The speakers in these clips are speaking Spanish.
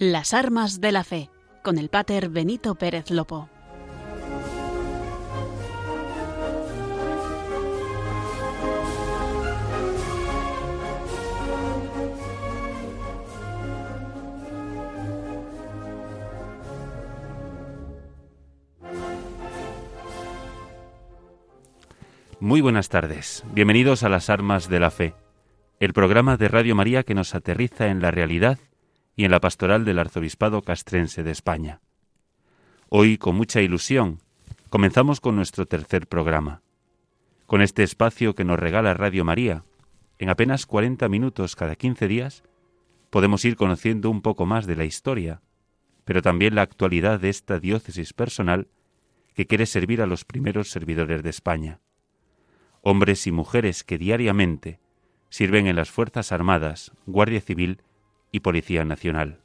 Las armas de la fe, con el pater Benito Pérez Lopo. Muy buenas tardes. Bienvenidos a Las Armas de la Fe, el programa de Radio María que nos aterriza en la realidad y en la pastoral del Arzobispado Castrense de España. Hoy, con mucha ilusión, comenzamos con nuestro tercer programa. Con este espacio que nos regala Radio María, en apenas 40 minutos cada 15 días, podemos ir conociendo un poco más de la historia, pero también la actualidad de esta diócesis personal que quiere servir a los primeros servidores de España. Hombres y mujeres que diariamente sirven en las Fuerzas Armadas, Guardia Civil y Policía Nacional.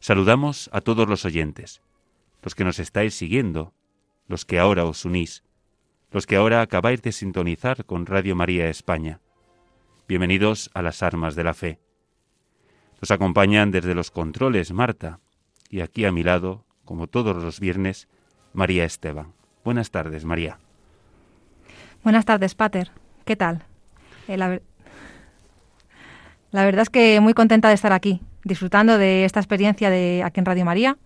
Saludamos a todos los oyentes, los que nos estáis siguiendo, los que ahora os unís, los que ahora acabáis de sintonizar con Radio María España. Bienvenidos a las armas de la fe. Nos acompañan desde los controles Marta y aquí a mi lado, como todos los viernes, María Esteban. Buenas tardes, María. Buenas tardes, Pater. ¿Qué tal? La verdad es que muy contenta de estar aquí, disfrutando de esta experiencia de aquí en Radio María.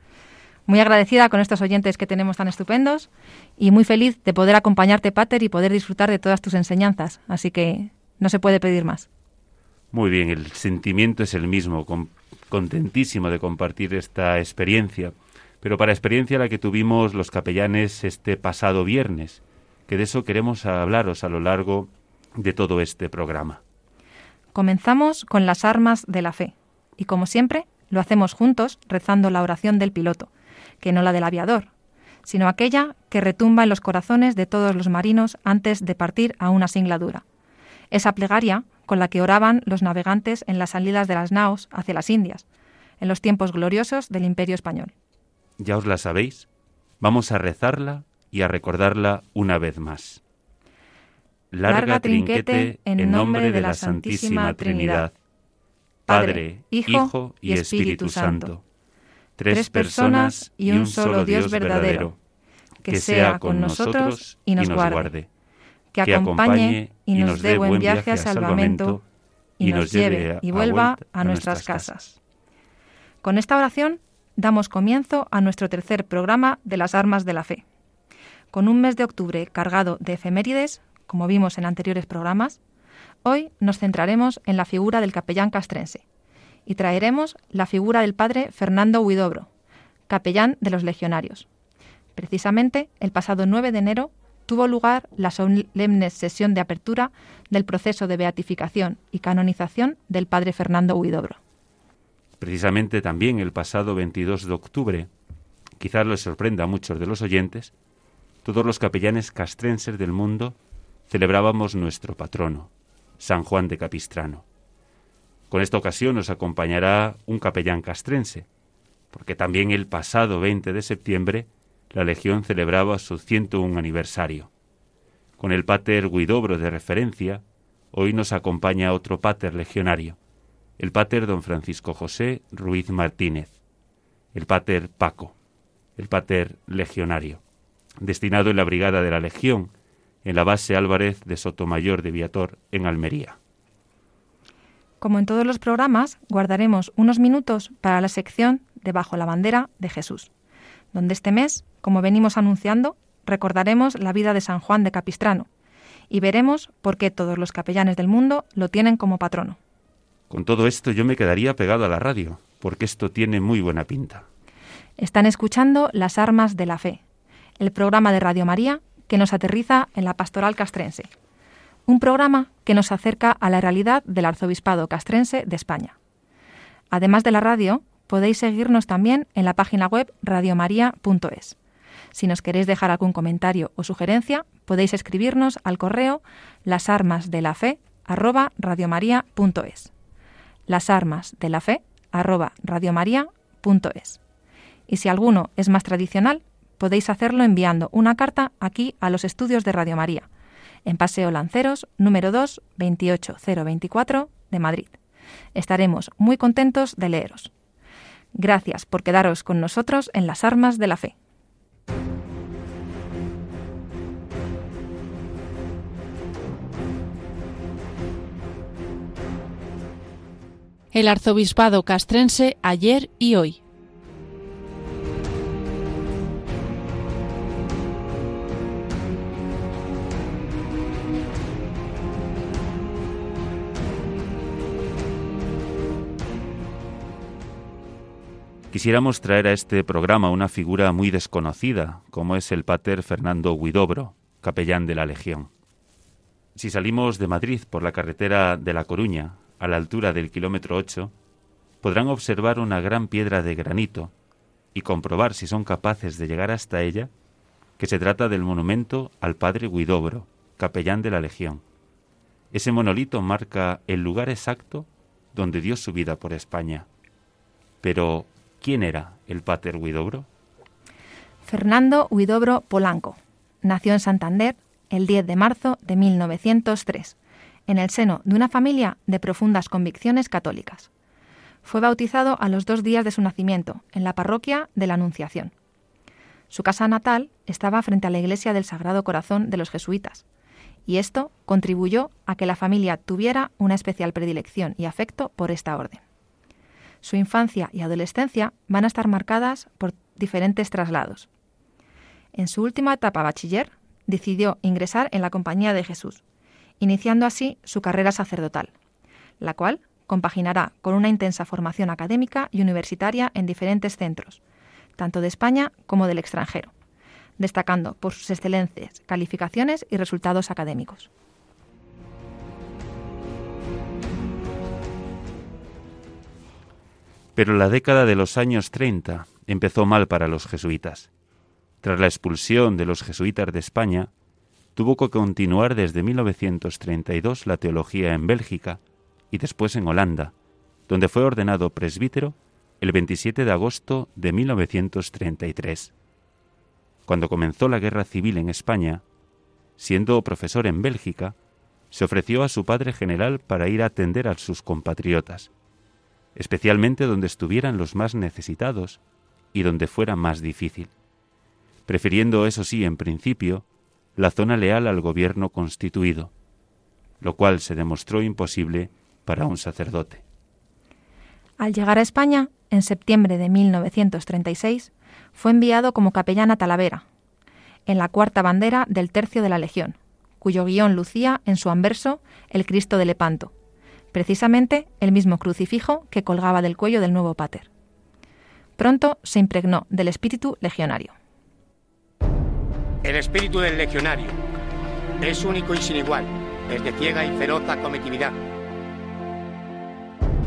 Muy agradecida con estos oyentes que tenemos tan estupendos y muy feliz de poder acompañarte, Pater, y poder disfrutar de todas tus enseñanzas. Así que no se puede pedir más. Muy bien, el sentimiento es el mismo, contentísimo de compartir esta experiencia, pero para experiencia la que tuvimos los capellanes este pasado viernes, que de eso queremos hablaros a lo largo de todo este programa. Comenzamos con las armas de la fe y como siempre lo hacemos juntos rezando la oración del piloto, que no la del aviador, sino aquella que retumba en los corazones de todos los marinos antes de partir a una singladura. Esa plegaria con la que oraban los navegantes en las salidas de las naos hacia las Indias, en los tiempos gloriosos del Imperio Español. Ya os la sabéis. Vamos a rezarla y a recordarla una vez más larga trinquete en nombre de la Santísima Trinidad, Padre, Hijo y Espíritu Santo, tres personas y un solo Dios verdadero, que sea con nosotros y nos guarde, que acompañe y nos dé buen viaje a salvamento y nos lleve y vuelva a nuestras casas. Con esta oración damos comienzo a nuestro tercer programa de las armas de la fe. Con un mes de octubre cargado de efemérides, como vimos en anteriores programas, hoy nos centraremos en la figura del capellán castrense y traeremos la figura del padre Fernando Huidobro, capellán de los legionarios. Precisamente el pasado 9 de enero tuvo lugar la solemne sesión de apertura del proceso de beatificación y canonización del padre Fernando Huidobro. Precisamente también el pasado 22 de octubre, quizás les sorprenda a muchos de los oyentes, todos los capellanes castrenses del mundo celebrábamos nuestro patrono, San Juan de Capistrano. Con esta ocasión nos acompañará un capellán castrense, porque también el pasado 20 de septiembre la Legión celebraba su 101 aniversario. Con el pater Guidobro de referencia, hoy nos acompaña otro pater legionario, el pater don Francisco José Ruiz Martínez, el pater Paco, el pater legionario, destinado en la Brigada de la Legión, en la base Álvarez de Sotomayor de Viator, en Almería. Como en todos los programas, guardaremos unos minutos para la sección de Bajo la bandera de Jesús, donde este mes, como venimos anunciando, recordaremos la vida de San Juan de Capistrano y veremos por qué todos los capellanes del mundo lo tienen como patrono. Con todo esto yo me quedaría pegado a la radio, porque esto tiene muy buena pinta. Están escuchando Las Armas de la Fe, el programa de Radio María que nos aterriza en la pastoral castrense. Un programa que nos acerca a la realidad del arzobispado castrense de España. Además de la radio, podéis seguirnos también en la página web radiomaria.es. Si nos queréis dejar algún comentario o sugerencia, podéis escribirnos al correo lasarmasdelafe@radiomaria.es. Las armas de la fe Y si alguno es más tradicional, podéis hacerlo enviando una carta aquí a los estudios de Radio María, en Paseo Lanceros, número 2, 28024 de Madrid. Estaremos muy contentos de leeros. Gracias por quedaros con nosotros en las armas de la fe. El arzobispado castrense ayer y hoy. Quisiéramos traer a este programa una figura muy desconocida, como es el pater Fernando Guidobro, capellán de la Legión. Si salimos de Madrid por la carretera de La Coruña, a la altura del kilómetro 8, podrán observar una gran piedra de granito y comprobar, si son capaces de llegar hasta ella, que se trata del monumento al padre Guidobro, capellán de la Legión. Ese monolito marca el lugar exacto donde dio su vida por España. Pero, ¿Quién era el pater Huidobro? Fernando Huidobro Polanco. Nació en Santander el 10 de marzo de 1903, en el seno de una familia de profundas convicciones católicas. Fue bautizado a los dos días de su nacimiento, en la parroquia de la Anunciación. Su casa natal estaba frente a la iglesia del Sagrado Corazón de los Jesuitas, y esto contribuyó a que la familia tuviera una especial predilección y afecto por esta orden. Su infancia y adolescencia van a estar marcadas por diferentes traslados. En su última etapa bachiller, decidió ingresar en la Compañía de Jesús, iniciando así su carrera sacerdotal, la cual compaginará con una intensa formación académica y universitaria en diferentes centros, tanto de España como del extranjero, destacando por sus excelentes calificaciones y resultados académicos. Pero la década de los años 30 empezó mal para los jesuitas. Tras la expulsión de los jesuitas de España, tuvo que continuar desde 1932 la teología en Bélgica y después en Holanda, donde fue ordenado presbítero el 27 de agosto de 1933. Cuando comenzó la guerra civil en España, siendo profesor en Bélgica, se ofreció a su padre general para ir a atender a sus compatriotas especialmente donde estuvieran los más necesitados y donde fuera más difícil, prefiriendo, eso sí, en principio, la zona leal al gobierno constituido, lo cual se demostró imposible para un sacerdote. Al llegar a España, en septiembre de 1936, fue enviado como capellán a Talavera, en la cuarta bandera del Tercio de la Legión, cuyo guion lucía en su anverso el Cristo de Lepanto, precisamente el mismo crucifijo que colgaba del cuello del nuevo pater. Pronto se impregnó del espíritu legionario. El espíritu del legionario es único y sin igual, es de ciega y feroz acometividad.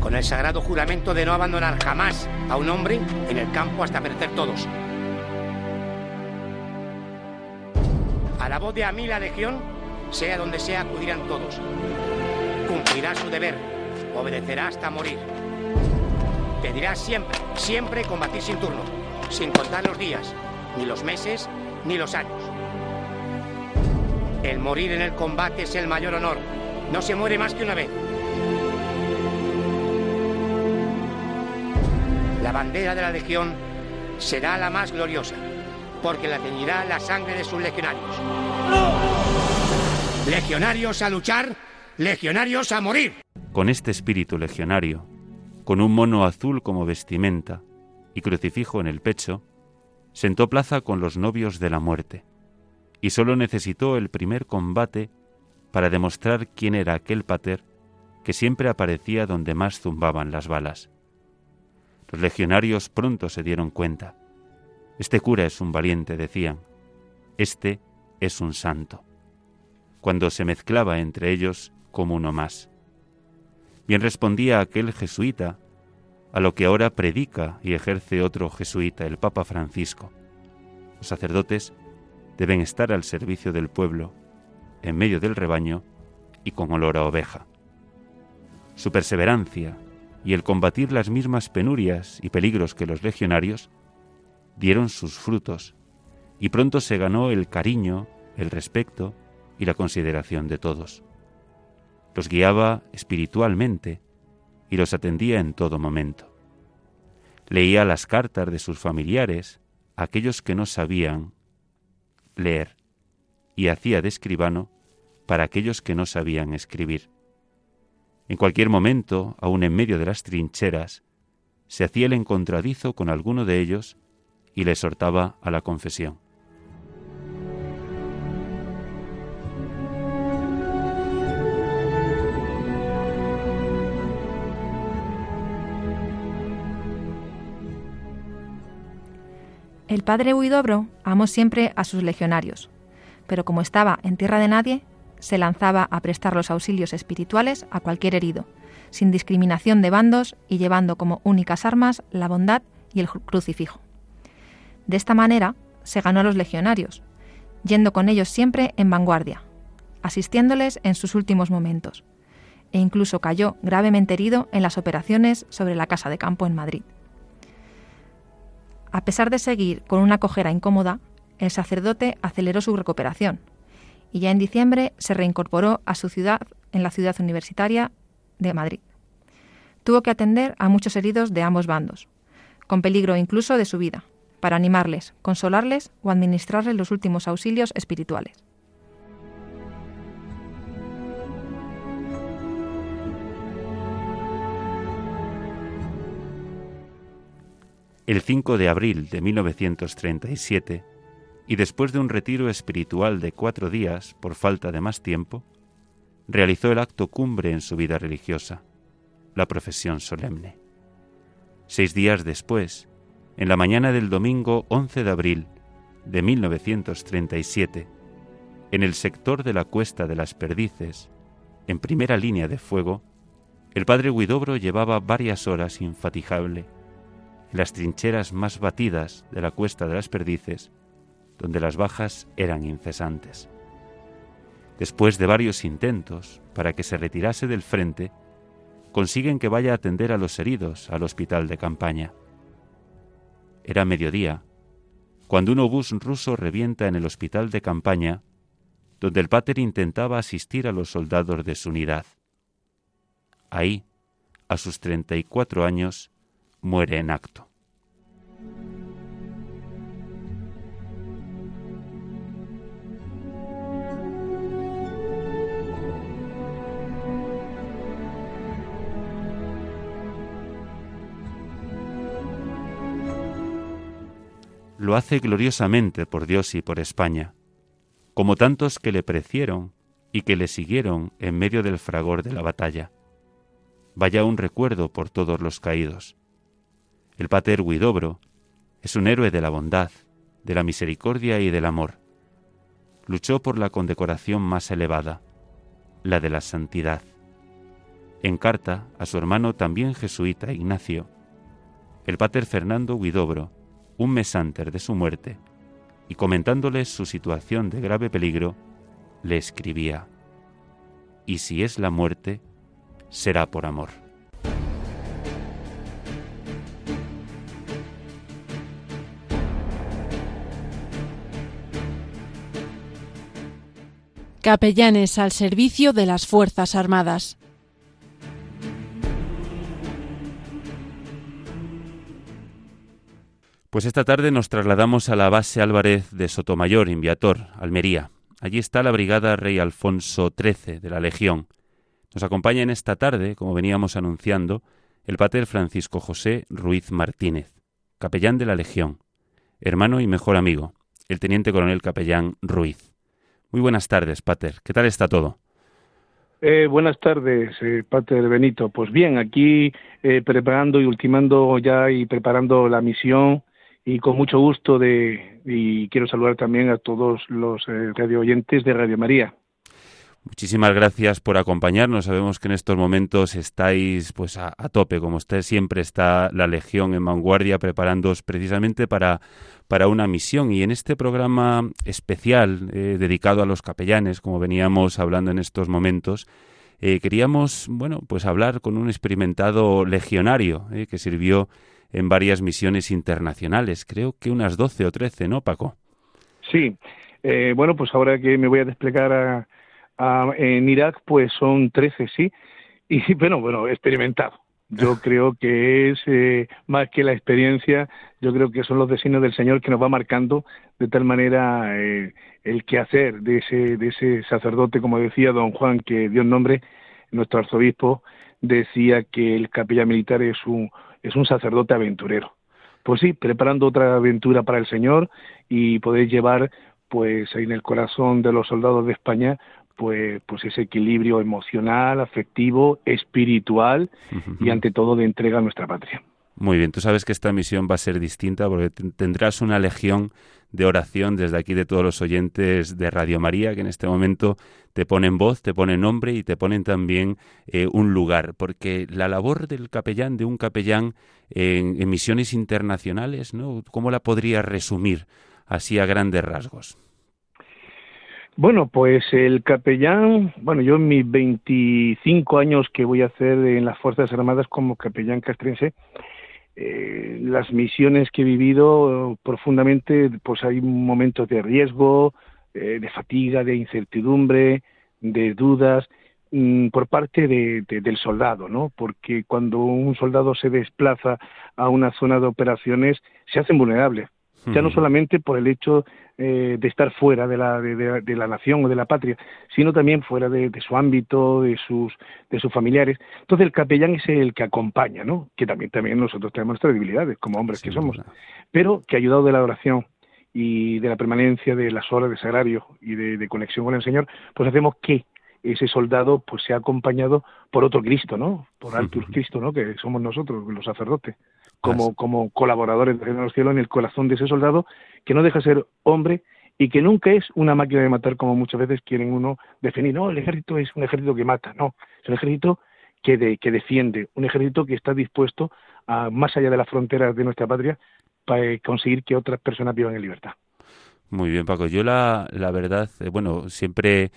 Con el sagrado juramento de no abandonar jamás a un hombre en el campo hasta perecer todos. A la voz de a mí la legión, sea donde sea, acudirán todos cumplirá su deber, obedecerá hasta morir. Pedirá siempre, siempre combatir sin turno, sin contar los días, ni los meses, ni los años. El morir en el combate es el mayor honor. No se muere más que una vez. La bandera de la Legión será la más gloriosa, porque la teñirá la sangre de sus legionarios. Legionarios a luchar legionarios a morir. Con este espíritu legionario, con un mono azul como vestimenta y crucifijo en el pecho, sentó plaza con los novios de la muerte, y sólo necesitó el primer combate para demostrar quién era aquel pater que siempre aparecía donde más zumbaban las balas. Los legionarios pronto se dieron cuenta. Este cura es un valiente, decían. Este es un santo. Cuando se mezclaba entre ellos como uno más. Bien respondía aquel jesuita a lo que ahora predica y ejerce otro jesuita, el Papa Francisco. Los sacerdotes deben estar al servicio del pueblo, en medio del rebaño y con olor a oveja. Su perseverancia y el combatir las mismas penurias y peligros que los legionarios dieron sus frutos, y pronto se ganó el cariño, el respeto y la consideración de todos los guiaba espiritualmente y los atendía en todo momento. Leía las cartas de sus familiares, aquellos que no sabían leer, y hacía de escribano para aquellos que no sabían escribir. En cualquier momento, aun en medio de las trincheras, se hacía el encontradizo con alguno de ellos y le exhortaba a la confesión. El padre Huidobro amó siempre a sus legionarios, pero como estaba en tierra de nadie, se lanzaba a prestar los auxilios espirituales a cualquier herido, sin discriminación de bandos y llevando como únicas armas la bondad y el crucifijo. De esta manera se ganó a los legionarios, yendo con ellos siempre en vanguardia, asistiéndoles en sus últimos momentos, e incluso cayó gravemente herido en las operaciones sobre la casa de campo en Madrid. A pesar de seguir con una cojera incómoda, el sacerdote aceleró su recuperación, y ya en diciembre se reincorporó a su ciudad en la ciudad universitaria de Madrid. Tuvo que atender a muchos heridos de ambos bandos, con peligro incluso de su vida, para animarles, consolarles o administrarles los últimos auxilios espirituales. El 5 de abril de 1937, y después de un retiro espiritual de cuatro días por falta de más tiempo, realizó el acto cumbre en su vida religiosa, la profesión solemne. Seis días después, en la mañana del domingo 11 de abril de 1937, en el sector de la Cuesta de las Perdices, en primera línea de fuego, el padre Guidobro llevaba varias horas infatigable en las trincheras más batidas de la Cuesta de las Perdices, donde las bajas eran incesantes. Después de varios intentos para que se retirase del frente, consiguen que vaya a atender a los heridos al hospital de campaña. Era mediodía, cuando un obús ruso revienta en el hospital de campaña, donde el pater intentaba asistir a los soldados de su unidad. Ahí, a sus treinta y cuatro años, muere en acto. lo hace gloriosamente por Dios y por España, como tantos que le precieron y que le siguieron en medio del fragor de la batalla. Vaya un recuerdo por todos los caídos. El pater Guidobro es un héroe de la bondad, de la misericordia y del amor. Luchó por la condecoración más elevada, la de la santidad. En carta a su hermano también jesuita Ignacio, el pater Fernando Guidobro un mes antes de su muerte, y comentándole su situación de grave peligro, le escribía, Y si es la muerte, será por amor. Capellanes al servicio de las Fuerzas Armadas. Pues esta tarde nos trasladamos a la base Álvarez de Sotomayor, en Viator, Almería. Allí está la Brigada Rey Alfonso XIII de la Legión. Nos acompaña en esta tarde, como veníamos anunciando, el pater Francisco José Ruiz Martínez, capellán de la Legión, hermano y mejor amigo, el teniente coronel capellán Ruiz. Muy buenas tardes, pater. ¿Qué tal está todo? Eh, buenas tardes, eh, Pater Benito. Pues bien, aquí eh, preparando y ultimando ya y preparando la misión y con mucho gusto de y quiero saludar también a todos los eh, radio oyentes de Radio María. Muchísimas gracias por acompañarnos. Sabemos que en estos momentos estáis pues a, tope, como usted siempre está la Legión en vanguardia preparándoos precisamente para, para una misión. Y en este programa especial eh, dedicado a los capellanes, como veníamos hablando en estos momentos, eh, queríamos bueno pues hablar con un experimentado legionario que sirvió en varias misiones internacionales, creo que unas 12 o 13, ¿no, Paco? Sí, eh, bueno, pues ahora que me voy a desplegar a, en Irak, pues son 13, sí, y bueno, bueno, experimentado. Yo creo que es eh, más que la experiencia, yo creo que son los designios del Señor que nos va marcando de tal manera eh, el quehacer de ese, de ese sacerdote, como decía don Juan, que dio nombre, nuestro arzobispo, decía que el capellán militar es un, es un sacerdote aventurero. Pues sí, preparando otra aventura para el Señor y poder llevar pues en el corazón de los soldados de España pues, pues ese equilibrio emocional, afectivo, espiritual y ante todo de entrega a nuestra patria. Muy bien, tú sabes que esta misión va a ser distinta porque tendrás una legión de oración desde aquí de todos los oyentes de Radio María que en este momento te ponen voz, te ponen nombre y te ponen también eh, un lugar, porque la labor del capellán, de un capellán en, en misiones internacionales, ¿no? ¿Cómo la podrías resumir así a grandes rasgos? Bueno, pues el capellán, bueno, yo en mis 25 años que voy a hacer en las Fuerzas Armadas como capellán castrense, eh, las misiones que he vivido profundamente, pues hay momentos de riesgo, eh, de fatiga, de incertidumbre, de dudas mm, por parte de, del soldado, ¿no? Porque cuando un soldado se desplaza a una zona de operaciones, se hacen vulnerables ya no solamente por el hecho eh, de estar fuera de la, de, la nación o de la patria, sino también fuera de, su ámbito, de sus, de sus familiares. Entonces el capellán es el que acompaña, ¿no? Que también, también nosotros tenemos nuestras debilidades como hombres que somos, pero que ayudado de la oración y de la permanencia de las horas de sagrario y de, conexión con el Señor, pues hacemos que ese soldado pues sea acompañado por otro Cristo, ¿no? Por Altus Cristo, ¿no? Que somos nosotros, los sacerdotes como, como colaboradores de los cielos en el corazón de ese soldado que no deja ser hombre y que nunca es una máquina de matar como muchas veces quieren uno definir. No, el ejército es un ejército que mata, no, es un ejército que, de, que defiende, un ejército que está dispuesto a, más allá de las fronteras de nuestra patria, para conseguir que otras personas vivan en libertad. Muy bien, Paco. Yo la, la verdad, eh, bueno, siempre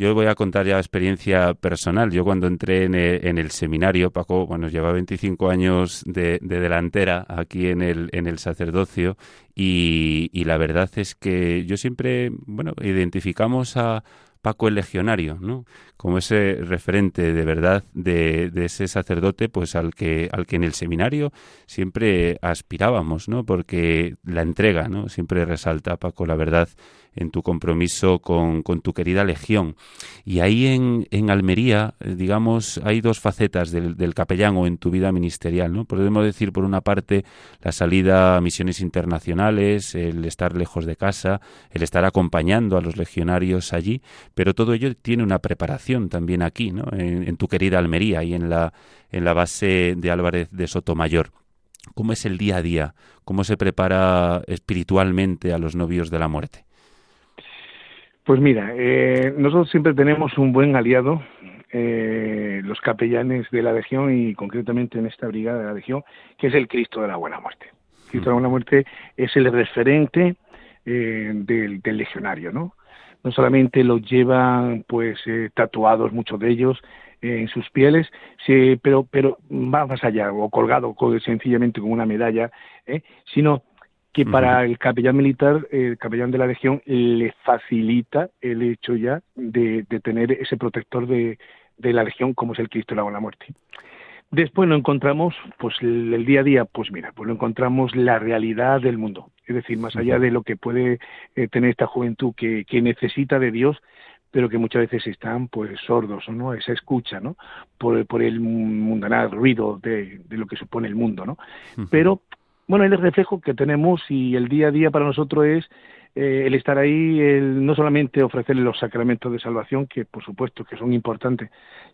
yo voy a contar ya experiencia personal. Yo cuando entré en el, seminario, Paco, bueno, lleva 25 años de, delantera aquí en el, en el sacerdocio y, y la verdad es que yo siempre, bueno, identificamos a, Paco el Legionario, ¿no? Como ese referente de verdad de, de, ese sacerdote, pues al que, al que en el seminario siempre aspirábamos, ¿no? Porque la entrega, ¿no? Siempre resalta, Paco, la verdad en tu compromiso con, con tu querida Legión. Y ahí en, en, Almería, eh, digamos, hay dos facetas del, del, capellán o en tu vida ministerial, ¿no? Podemos decir, por una parte, la salida a misiones internacionales, el estar lejos de casa, el estar acompañando a los legionarios allí, pero todo ello tiene una preparación también aquí, ¿no? En, tu querida Almería y en la, en la base de Álvarez de Sotomayor. ¿Cómo es el día a día? ¿Cómo se prepara espiritualmente a los novios de la muerte? Pues mira, eh, nosotros siempre tenemos un buen aliado, eh, los capellanes de la Legión y concretamente en esta brigada de la Legión, que es el Cristo de la Buena Muerte. Cristo de la Buena Muerte es el referente eh, del, legionario, ¿no? No solamente los llevan pues tatuados muchos de ellos en sus pieles, pero pero va más allá o colgado sencillamente con una medalla, sino que para el capellán militar, el capellán de la legión, le facilita el hecho ya de, tener ese protector de, la legión como es el Cristo de la Muerte. Después lo encontramos, pues el, día a día, pues mira, pues lo encontramos la realidad del mundo. Es decir, más allá de lo que puede eh, tener esta juventud que, que necesita de Dios, pero que muchas veces están pues sordos, ¿no? Esa escucha, ¿no? Por, por el mundanal ruido de, de, lo que supone el mundo, ¿no? Pero bueno, es el reflejo que tenemos y el día a día para nosotros es eh, el estar ahí, el no solamente ofrecerles los sacramentos de salvación, que por supuesto que son importantes,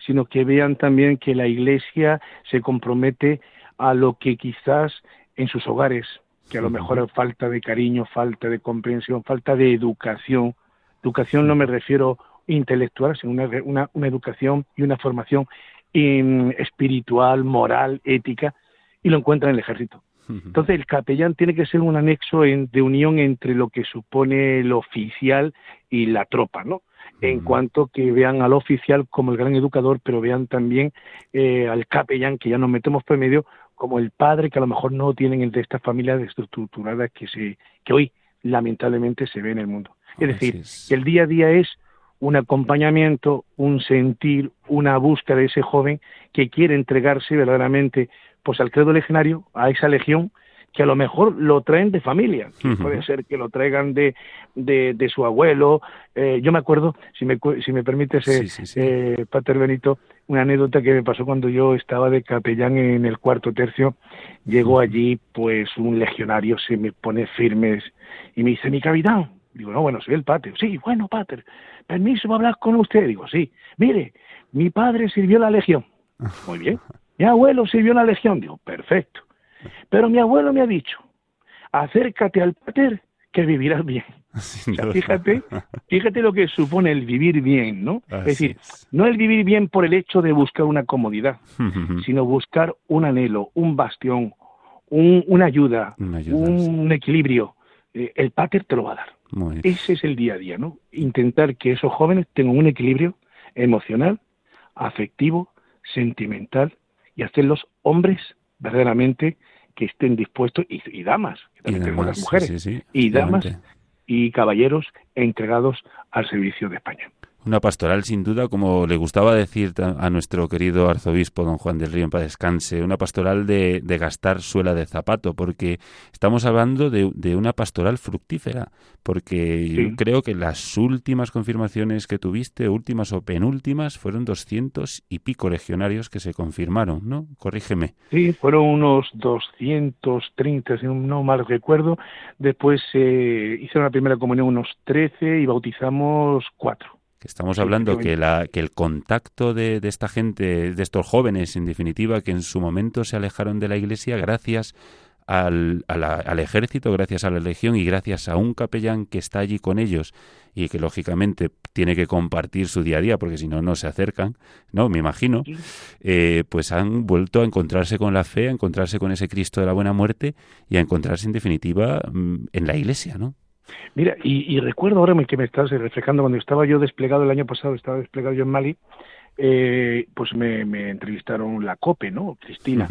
sino que vean también que la Iglesia se compromete a lo que quizás en sus hogares, que a lo mejor falta de cariño, falta de comprensión, falta de educación. Educación no me refiero intelectual, sino una, una, una educación y una formación espiritual, moral, ética, y lo encuentran en el ejército. Entonces el capellán tiene que ser un anexo de unión entre lo que supone el oficial y la tropa, ¿no? En cuanto que vean al oficial como el gran educador, pero vean también eh, al capellán, que ya nos metemos por medio, como el padre que a lo mejor no tienen de estas familias estructuradas que, se, que hoy lamentablemente se ve en el mundo. Es decir, que el día a día es un acompañamiento, un sentir, una búsqueda de ese joven que quiere entregarse verdaderamente pues al credo legionario, a esa legión, que a lo mejor lo traen de familia, puede ser que lo traigan de, de, su abuelo. Eh, yo me acuerdo, si me, si me permites, eh, eh, Pater Benito, una anécdota que me pasó cuando yo estaba de capellán en el cuarto tercio. Llegó allí, pues, un legionario, se me pone firmes y me dice, mi capitán. Digo, no, bueno, soy el pater. Sí, bueno, pater, permiso para hablar con usted. Digo, sí, mire, mi padre sirvió la legión. Muy bien. Mi abuelo sirvió la legión. Digo, perfecto. Pero mi abuelo me ha dicho, acércate al pater que vivirás bien. fíjate, fíjate lo que supone el vivir bien, ¿no? es decir, no el vivir bien por el hecho de buscar una comodidad, sino buscar un anhelo, un bastión, una ayuda, un equilibrio. Eh, el pater te lo va a dar. Ese es el día a día, ¿no? Intentar que esos jóvenes tengan un equilibrio emocional, afectivo, sentimental y hacerlos hombres verdaderamente que estén dispuestos, y, damas, que también tenemos las mujeres, y damas y caballeros entregados al servicio de España. Una pastoral, sin duda, como le gustaba decir a nuestro querido arzobispo don Juan del Río en paz descanse, una pastoral de, gastar suela de zapato, porque estamos hablando de, una pastoral fructífera, porque yo creo que las últimas confirmaciones que tuviste, últimas o penúltimas, fueron doscientos y pico legionarios que se confirmaron, ¿no? Corrígeme. Sí, fueron unos 230, si no mal recuerdo. Después eh, hicieron la primera comunión unos 13 y bautizamos cuatro. Estamos hablando que, la, que el contacto de, de, esta gente, de estos jóvenes, en definitiva, que en su momento se alejaron de la Iglesia gracias al, al, ejército, gracias a la legión y gracias a un capellán que está allí con ellos y que lógicamente tiene que compartir su día a día porque si no no se acercan, no, me imagino, eh, pues han vuelto a encontrarse con la fe, a encontrarse con ese Cristo de la buena muerte y a encontrarse en definitiva mm, en la Iglesia, ¿no? Mira, y, recuerdo ahora que me estás reflejando, cuando estaba yo desplegado el año pasado, estaba desplegado yo en Mali, eh, pues me, entrevistaron la COPE, ¿no? Cristina,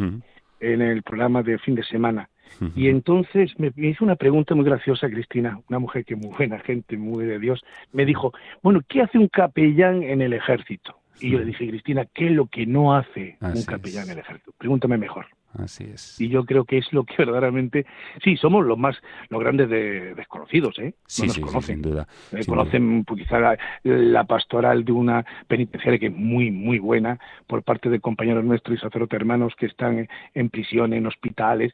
en el programa de fin de semana. Y entonces me, hizo una pregunta muy graciosa, Cristina, una mujer que muy buena gente, muy de Dios, me dijo, bueno, ¿qué hace un capellán en el ejército? Y yo le dije, Cristina, ¿qué es lo que no hace un capellán en el ejército? Pregúntame mejor. Así es. Y yo creo que es lo que verdaderamente, sí, somos los más, los grandes desconocidos, ¿eh? sí, sí, sin duda. Eh, conocen pues, quizá la, pastoral de una penitenciaria que es muy, muy buena por parte de compañeros nuestros y sacerdotes hermanos que están en prisión, en hospitales,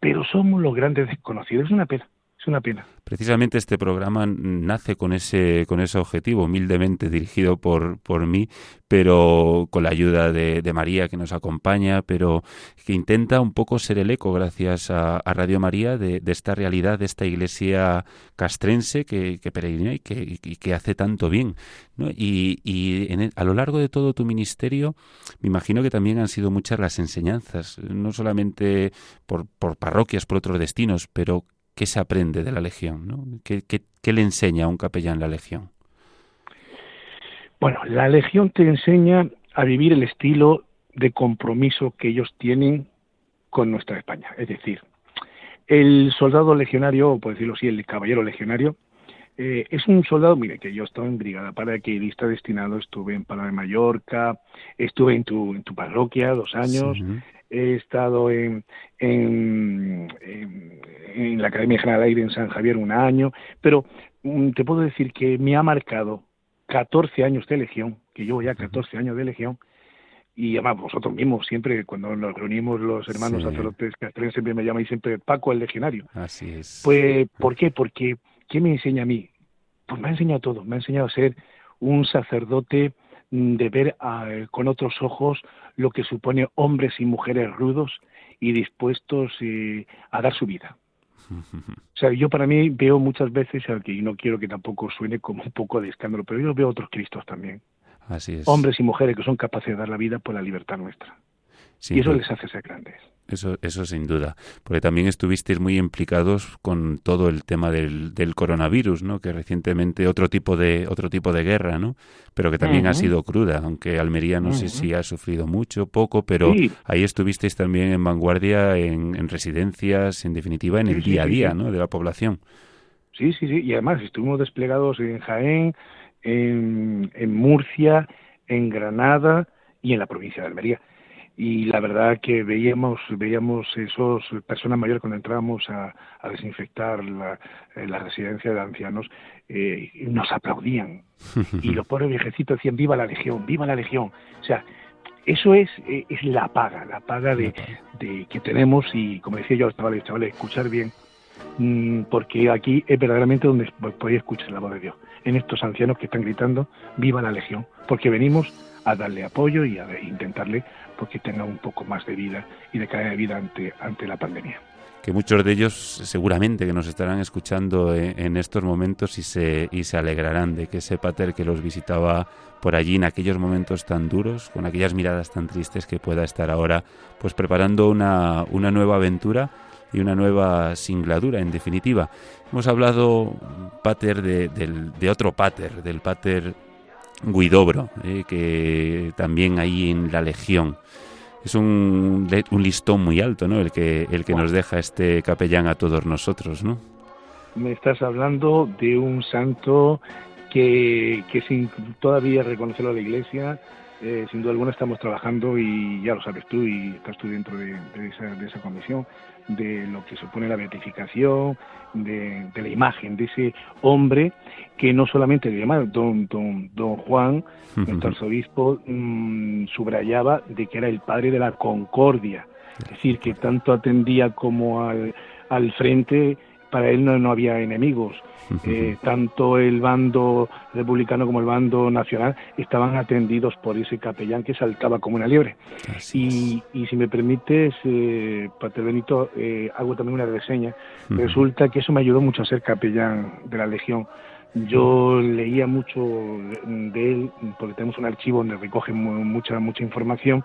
pero somos los grandes desconocidos. Es una pena una. Precisamente este programa nace con ese, con ese objetivo, humildemente dirigido por, por mí, pero con la ayuda de, María que nos acompaña, pero que intenta un poco ser el eco, gracias a, Radio María, de, esta realidad, de esta iglesia castrense que, peregrina y que, que hace tanto bien. Y, y a lo largo de todo tu ministerio, me imagino que también han sido muchas las enseñanzas, no solamente por, por parroquias, por otros destinos, pero ¿qué se aprende de la Legión? ¿no? ¿Qué, le enseña a un capellán la Legión? Bueno, la Legión te enseña a vivir el estilo de compromiso que ellos tienen con nuestra España. Es decir, el soldado legionario, o por decirlo así, el caballero legionario, eh, es un soldado, mire, que yo estaba en brigada paracaidista destinado, estuve en Palma de Mallorca, estuve en tu, en tu parroquia dos años, he estado en, en, en, la Academia General Aire en San Javier un año, pero mm, te puedo decir que me ha marcado 14 años de legión, que llevo ya 14 años de legión, y además vosotros mismos, siempre cuando nos reunimos los hermanos sí. sacerdotes siempre me llamáis siempre Paco el legionario. Así es. Pues, ¿por qué? Porque, ¿qué me enseña a mí? Pues me ha enseñado todo, me ha enseñado a ser un sacerdote mm, de ver ah, con otros ojos lo que supone hombres y mujeres rudos y dispuestos eh, a dar su vida. O sea, yo para mí veo muchas veces, y no quiero que tampoco suene como un poco de escándalo, pero yo veo otros Cristos también. Así es. Hombres y mujeres que son capaces de dar la vida por la libertad nuestra. y eso les hace ser grandes. Eso, eso sin duda, porque también estuvisteis muy implicados con todo el tema del, del, coronavirus, ¿no? Que recientemente otro tipo de otro tipo de guerra, ¿no? Pero que también ha sido cruda, aunque Almería no sé si ha sufrido mucho, poco, pero ahí estuvisteis también en vanguardia, en, en residencias, en definitiva, en el día a día, ¿no? De la población. Sí, sí, sí, y además estuvimos desplegados en Jaén, en, en Murcia, en Granada y en la provincia de Almería y la verdad que veíamos veíamos esos personas mayores cuando entrábamos a, a desinfectar la, eh, la, residencia de ancianos eh, nos aplaudían. Y los pobres viejecitos decían viva la legión viva la legión o sea eso es, eh, es la paga la paga de, de que tenemos y como decía yo a los chavales chavales escuchar bien mm, porque aquí es verdaderamente donde podéis escuchar la voz de Dios. En estos ancianos que están gritando viva la legión porque venimos a darle apoyo y a intentarle porque tenga un poco más de vida y de calidad de vida ante, ante la pandemia. Que muchos de ellos seguramente que nos estarán escuchando en, estos momentos y se, y se alegrarán de que ese pater que los visitaba por allí en aquellos momentos tan duros, con aquellas miradas tan tristes, que pueda estar ahora pues preparando una, una nueva aventura y una nueva singladura, en definitiva. Hemos hablado, pater, de, de otro pater, del pater Guidobro, eh, que también ahí en la Legión. Es un, un listón muy alto, ¿no? El que, el que nos deja este capellán a todos nosotros, ¿no? Me estás hablando de un santo que, que sin todavía reconocerlo a la Iglesia, eh, sin duda alguna estamos trabajando y ya lo sabes tú y estás tú dentro de, esa, de esa comisión de lo que supone la beatificación, de, la imagen de ese hombre que no solamente le llamaba don, don, don Juan, nuestro arzobispo, mm, subrayaba de que era el padre de la concordia, es decir, que tanto atendía como al, al frente, para él no, no había enemigos, eh, tanto el bando republicano como el bando nacional estaban atendidos por ese capellán que saltaba como una liebre. Y, y, si me permites, eh, Pater Benito, eh, hago también una reseña. Resulta que eso me ayudó mucho a ser capellán de la Legión yo leía mucho de él, porque tenemos un archivo donde recoge mucha mucha información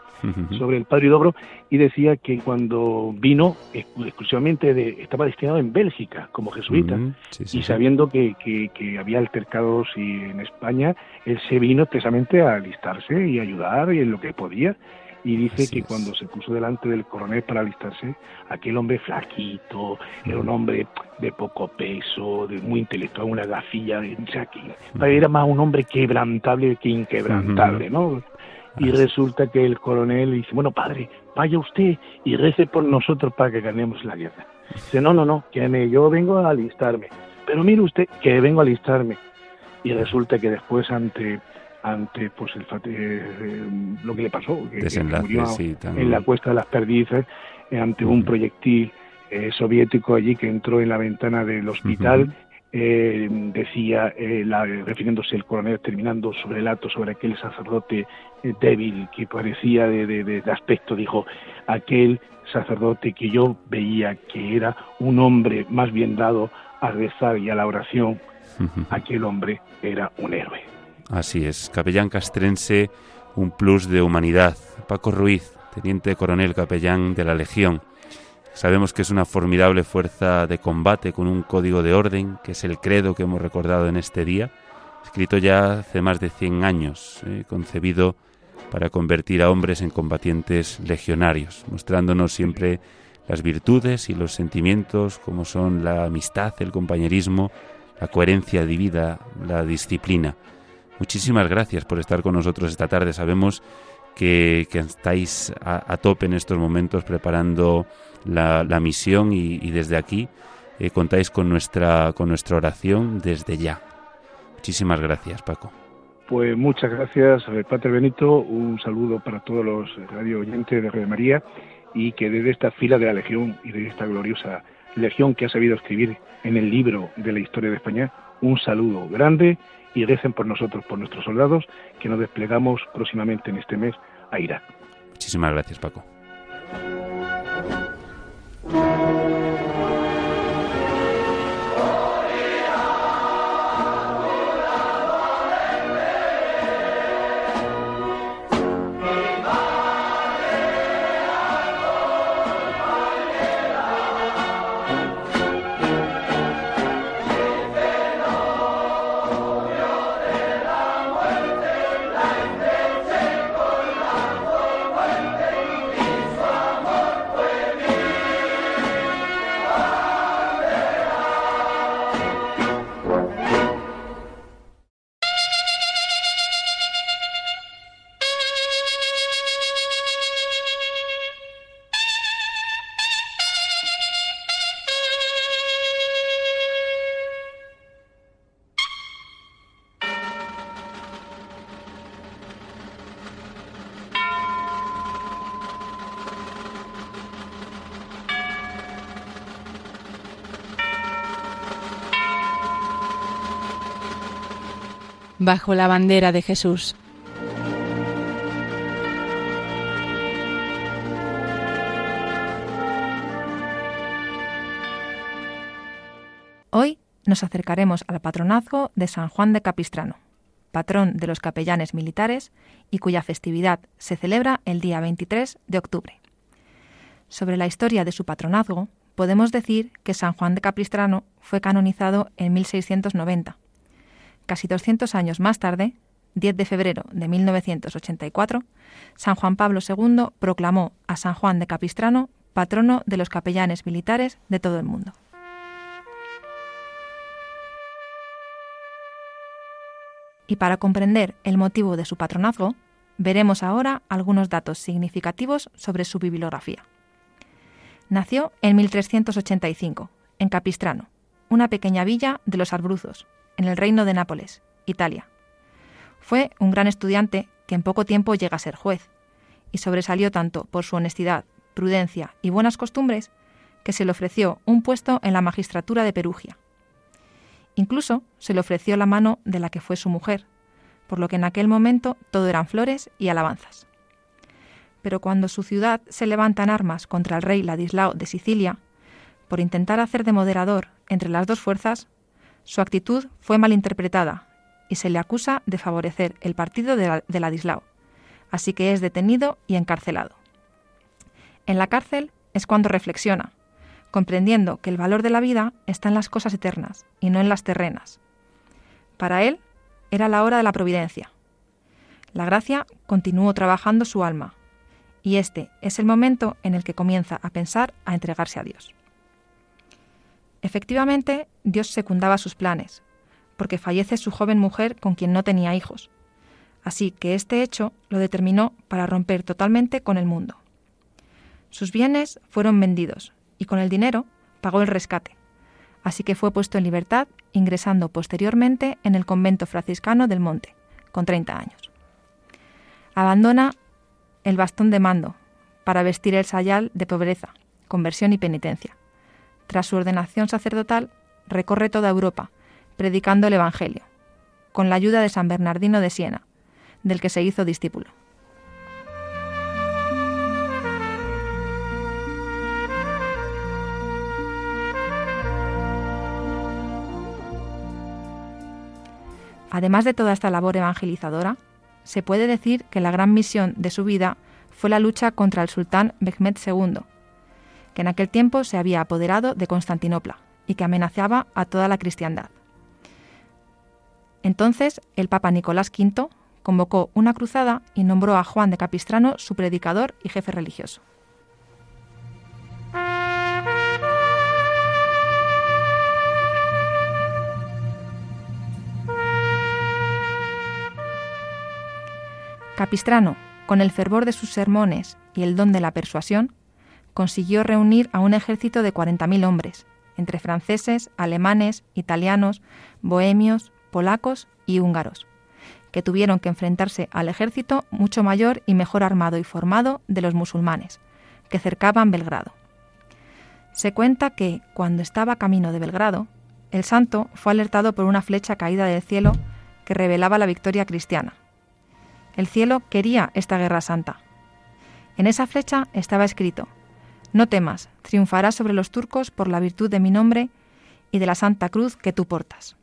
sobre el padre Dobro, y decía que cuando vino, exclusivamente de, estaba destinado en Bélgica como jesuita, y sabiendo que, que, que, había altercados en España, él se vino precisamente a alistarse y ayudar y en lo que podía y dice que cuando se puso delante del coronel para alistarse, aquel hombre flaquito, era un hombre de poco peso, de muy intelectual, una gafilla, sea, que era más un hombre quebrantable que inquebrantable, ¿no? Y resulta que el coronel dice, bueno, padre, vaya usted y rece por nosotros para que ganemos la guerra. Dice, no, no, no, que me, yo vengo a alistarme. Pero mire usted que vengo a alistarme. Y resulta que después ante ante pues el eh, lo que le pasó, que, murió en la cuesta de las perdices eh, ante un proyectil eh, soviético allí que entró en la ventana del hospital. decía, la, refiriéndose el coronel, terminando su relato sobre aquel sacerdote débil que parecía de, de, aspecto, dijo, aquel sacerdote que yo veía que era un hombre más bien dado a rezar y a la oración, aquel hombre era un héroe. Así es, capellán castrense, un plus de humanidad. Paco Ruiz, teniente coronel capellán de la Legión. Sabemos que es una formidable fuerza de combate con un código de orden, que es el credo que hemos recordado en este día, escrito ya hace más de 100 años, eh, concebido para convertir a hombres en combatientes legionarios, mostrándonos siempre las virtudes y los sentimientos como son la amistad, el compañerismo, la coherencia de vida, la disciplina. Muchísimas gracias por estar con nosotros esta tarde. Sabemos que, estáis a, tope en estos momentos preparando la, misión y, desde aquí eh, contáis con nuestra, con nuestra oración desde ya. Muchísimas gracias, Paco. Pues muchas gracias, Padre Benito. Un saludo para todos los radio oyentes de Radio María y que desde esta fila de la Legión y de esta gloriosa Legión que ha sabido escribir en el libro de la historia de España, un saludo grande y recen por nosotros, por nuestros soldados, que nos desplegamos próximamente en este mes a Irak. Muchísimas gracias, Paco. Bajo la bandera de Jesús. Hoy nos acercaremos al patronazgo de San Juan de Capistrano, patrón de los capellanes militares y cuya festividad se celebra el día 23 de octubre. Sobre la historia de su patronazgo, podemos decir que San Juan de Capistrano fue canonizado en 1690. Casi 200 años más tarde, 10 de febrero de 1984, San Juan Pablo II proclamó a San Juan de Capistrano patrono de los capellanes militares de todo el mundo. Y para comprender el motivo de su patronazgo, veremos ahora algunos datos significativos sobre su bibliografía. Nació en 1385, en Capistrano, una pequeña villa de los Arbruzos, en el reino de Nápoles, Italia. Fue un gran estudiante que en poco tiempo llega a ser juez, y sobresalió tanto por su honestidad, prudencia y buenas costumbres que se le ofreció un puesto en la magistratura de Perugia. Incluso se le ofreció la mano de la que fue su mujer, por lo que en aquel momento todo eran flores y alabanzas. Pero cuando su ciudad se levanta en armas contra el rey Ladislao de Sicilia, por intentar hacer de moderador entre las dos fuerzas, su actitud fue malinterpretada y se le acusa de favorecer el partido de, Ladislao, así que es detenido y encarcelado. En la cárcel es cuando reflexiona comprendiendo que el valor de la vida está en las cosas eternas y no en las terrenas. Para él era la hora de la providencia. La gracia continuó trabajando su alma, y este es el momento en el que comienza a pensar a entregarse a Dios. Efectivamente, Dios secundaba sus planes, porque fallece su joven mujer con quien no tenía hijos, así que este hecho lo determinó para romper totalmente con el mundo. Sus bienes fueron vendidos y con el dinero pagó el rescate. Así que fue puesto en libertad, ingresando posteriormente en el convento franciscano del Monte, con 30 años. Abandona el bastón de mando para vestir el sayal de pobreza, conversión y penitencia. Tras su ordenación sacerdotal, recorre toda Europa, predicando el Evangelio, con la ayuda de San Bernardino de Siena, del que se hizo discípulo. Además de toda esta labor evangelizadora, se puede decir que la gran misión de su vida fue la lucha contra el sultán Mehmed II, que en aquel tiempo se había apoderado de Constantinopla y que amenazaba a toda la cristiandad. Entonces el Papa Nicolás V convocó una cruzada y nombró a Juan de Capistrano su predicador y jefe religioso. Capistrano, con el fervor de sus sermones y el don de la persuasión, consiguió reunir a un ejército de 40.000 hombres, entre franceses, alemanes, italianos, bohemios, polacos y húngaros, que tuvieron que enfrentarse al ejército mucho mayor y mejor armado y formado de los musulmanes, que cercaban Belgrado. Se cuenta que, cuando estaba camino de Belgrado, el santo fue alertado por una flecha caída del cielo que revelaba la victoria cristiana, el cielo quería esta guerra santa. En esa flecha estaba escrito, No temas, triunfarás sobre los turcos por la virtud de mi nombre y de la santa cruz que tú portas.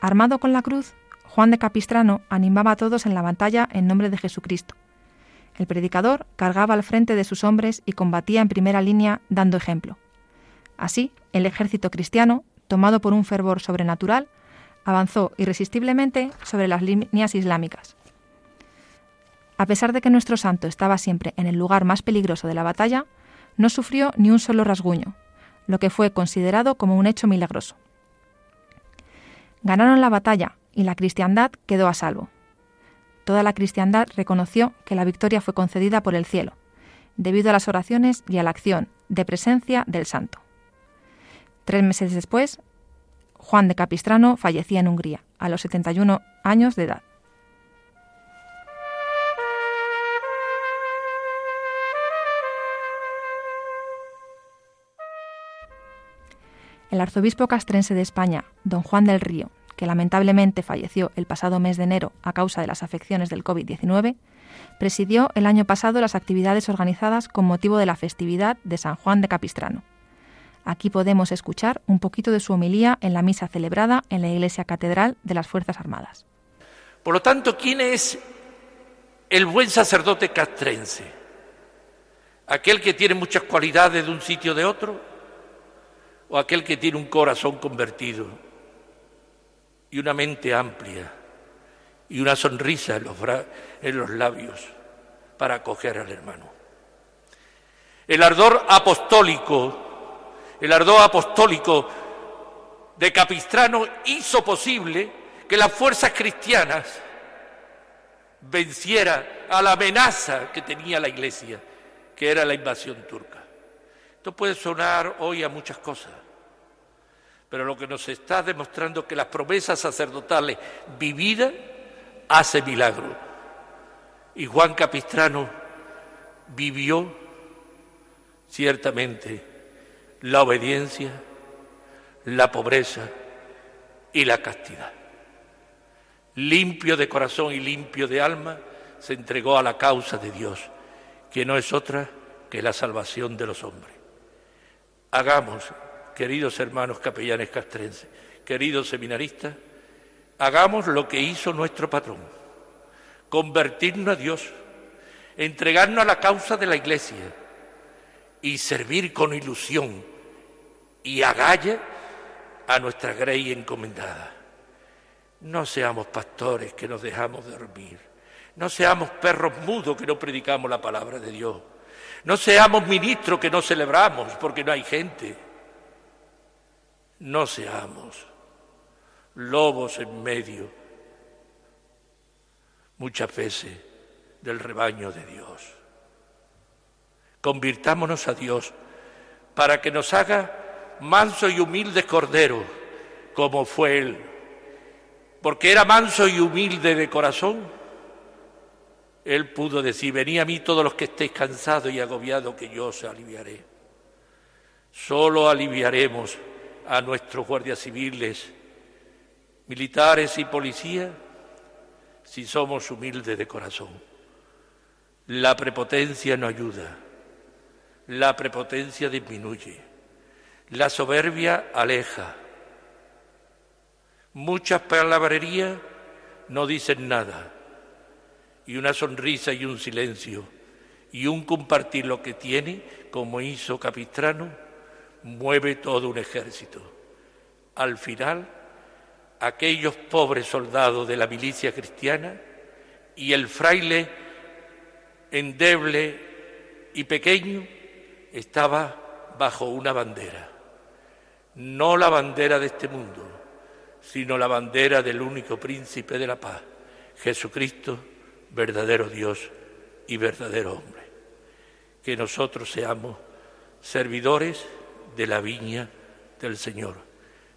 Armado con la cruz, Juan de Capistrano animaba a todos en la batalla en nombre de Jesucristo. El predicador cargaba al frente de sus hombres y combatía en primera línea dando ejemplo. Así, el ejército cristiano, tomado por un fervor sobrenatural, avanzó irresistiblemente sobre las líneas islámicas. A pesar de que nuestro santo estaba siempre en el lugar más peligroso de la batalla, no sufrió ni un solo rasguño, lo que fue considerado como un hecho milagroso. Ganaron la batalla y la cristiandad quedó a salvo. Toda la cristiandad reconoció que la victoria fue concedida por el cielo, debido a las oraciones y a la acción de presencia del santo. Tres meses después, Juan de Capistrano fallecía en Hungría, a los 71 años de edad. El arzobispo castrense de España, don Juan del Río, que lamentablemente falleció el pasado mes de enero a causa de las afecciones del COVID-19, presidió el año pasado las actividades organizadas con motivo de la festividad de San Juan de Capistrano. Aquí podemos escuchar un poquito de su homilía en la misa celebrada en la Iglesia Catedral de las Fuerzas Armadas. Por lo tanto, ¿quién es el buen sacerdote castrense? ¿Aquel que tiene muchas cualidades de un sitio o de otro? ¿O aquel que tiene un corazón convertido y una mente amplia y una sonrisa en los, en los labios para acoger al hermano? El ardor apostólico, el ardor apostólico de Capistrano hizo posible que las fuerzas cristianas venciera a la amenaza que tenía la Iglesia, que era la invasión turca. Esto puede sonar hoy a muchas cosas, pero lo que nos está demostrando es que las promesas sacerdotales vividas hace milagro. Y Juan Capistrano vivió ciertamente la obediencia, la pobreza y la castidad limpio de corazón y limpio de alma, se entregó a la causa de Dios, que no es otra que la salvación de los hombres. Hagamos, queridos hermanos capellanes castrenses, queridos seminaristas, hagamos lo que hizo nuestro patrón, convertirnos a Dios, entregarnos a la causa de la Iglesia y servir con ilusión y agalla a nuestra grey encomendada. No seamos pastores que nos dejamos dormir. No seamos perros mudos que no predicamos la palabra de Dios. No seamos ministros que no celebramos porque no hay gente. No seamos lobos en medio, muchas veces, del rebaño de Dios. Convirtámonos a Dios para que nos haga manso y humilde cordero, como fue Él porque era manso y humilde de corazón, él pudo decir, venid a mí todos los que estéis cansados y agobiados, que yo os aliviaré. Solo aliviaremos a nuestros guardias civiles, militares y policías si somos humildes de corazón. La prepotencia no ayuda, la prepotencia disminuye, la soberbia aleja Muchas palabrerías no dicen nada. Y una sonrisa y un silencio y un compartir lo que tiene, como hizo Capistrano, mueve todo un ejército. Al final, aquellos pobres soldados de la milicia cristiana y el fraile endeble y pequeño estaba bajo una bandera, no la bandera de este mundo, sino la bandera del único príncipe de la paz, Jesucristo, verdadero Dios y verdadero hombre. Que nosotros seamos servidores de la viña del Señor,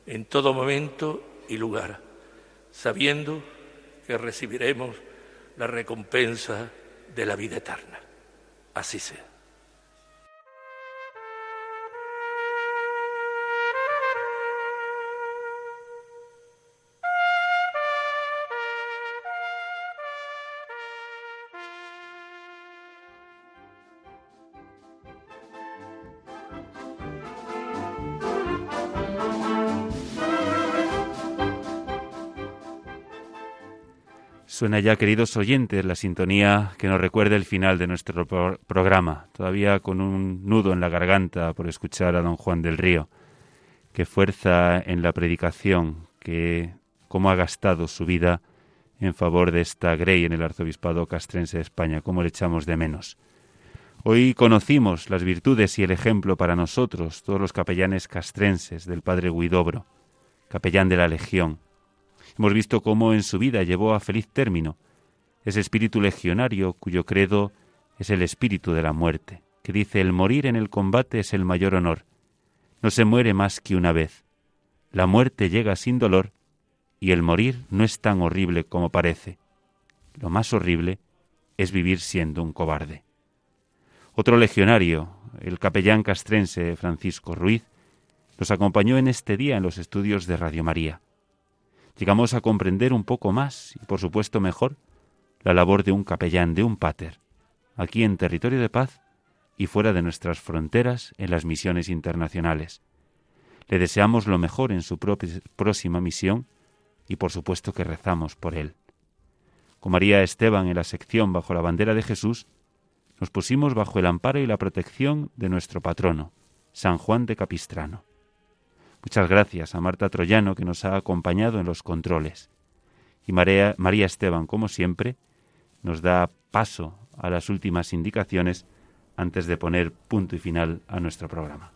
en todo momento y lugar, sabiendo que recibiremos la recompensa de la vida eterna. Así sea. Suena ya, queridos oyentes, la sintonía que nos recuerda el final de nuestro programa, todavía con un nudo en la garganta por escuchar a don Juan del Río. Qué fuerza en la predicación, que cómo ha gastado su vida en favor de esta grey en el arzobispado castrense de España, cómo le echamos de menos. Hoy conocimos las virtudes y el ejemplo para nosotros, todos los capellanes castrenses del padre Guidobro, capellán de la Legión, Hemos visto cómo en su vida llevó a feliz término ese espíritu legionario cuyo credo es el espíritu de la muerte, que dice el morir en el combate es el mayor honor. No se muere más que una vez. La muerte llega sin dolor y el morir no es tan horrible como parece. Lo más horrible es vivir siendo un cobarde. Otro legionario, el capellán castrense Francisco Ruiz, nos acompañó en este día en los estudios de Radio María. Llegamos a comprender un poco más y por supuesto mejor la labor de un capellán, de un pater, aquí en territorio de paz y fuera de nuestras fronteras en las misiones internacionales. Le deseamos lo mejor en su próxima misión y por supuesto que rezamos por él. Con María Esteban en la sección Bajo la bandera de Jesús, nos pusimos bajo el amparo y la protección de nuestro patrono, San Juan de Capistrano. Muchas gracias a Marta Troyano que nos ha acompañado en los controles. Y María, Esteban, como siempre, nos da paso a las últimas indicaciones antes de poner punto y final a nuestro programa.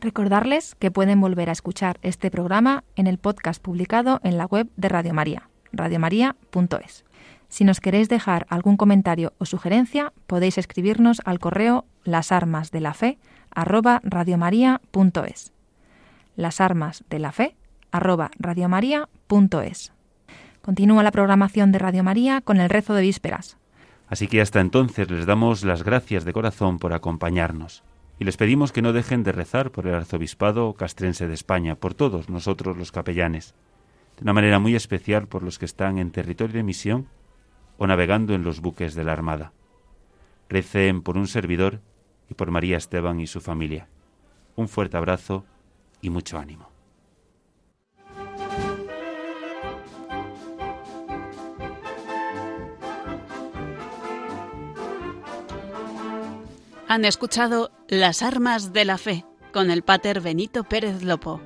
Recordarles que pueden volver a escuchar este programa en el podcast publicado en la web de Radio María, radiomaria.es. Si nos queréis dejar algún comentario o sugerencia, podéis escribirnos al correo lasarmasdelafe arroba radiomaria.es. Continúa la programación de Radio María con el rezo de vísperas. Así que hasta entonces les damos las gracias de corazón por acompañarnos y les pedimos que no dejen de rezar por el arzobispado castrense de España, por todos nosotros los capellanes, de una manera muy especial por los que están en territorio de misión o navegando en los buques de la Armada. Recen por un servidor y por María Esteban y su familia. Un fuerte abrazo y mucho ánimo. Han escuchado Las Armas de la Fe con el Pater Benito Pérez Lopo.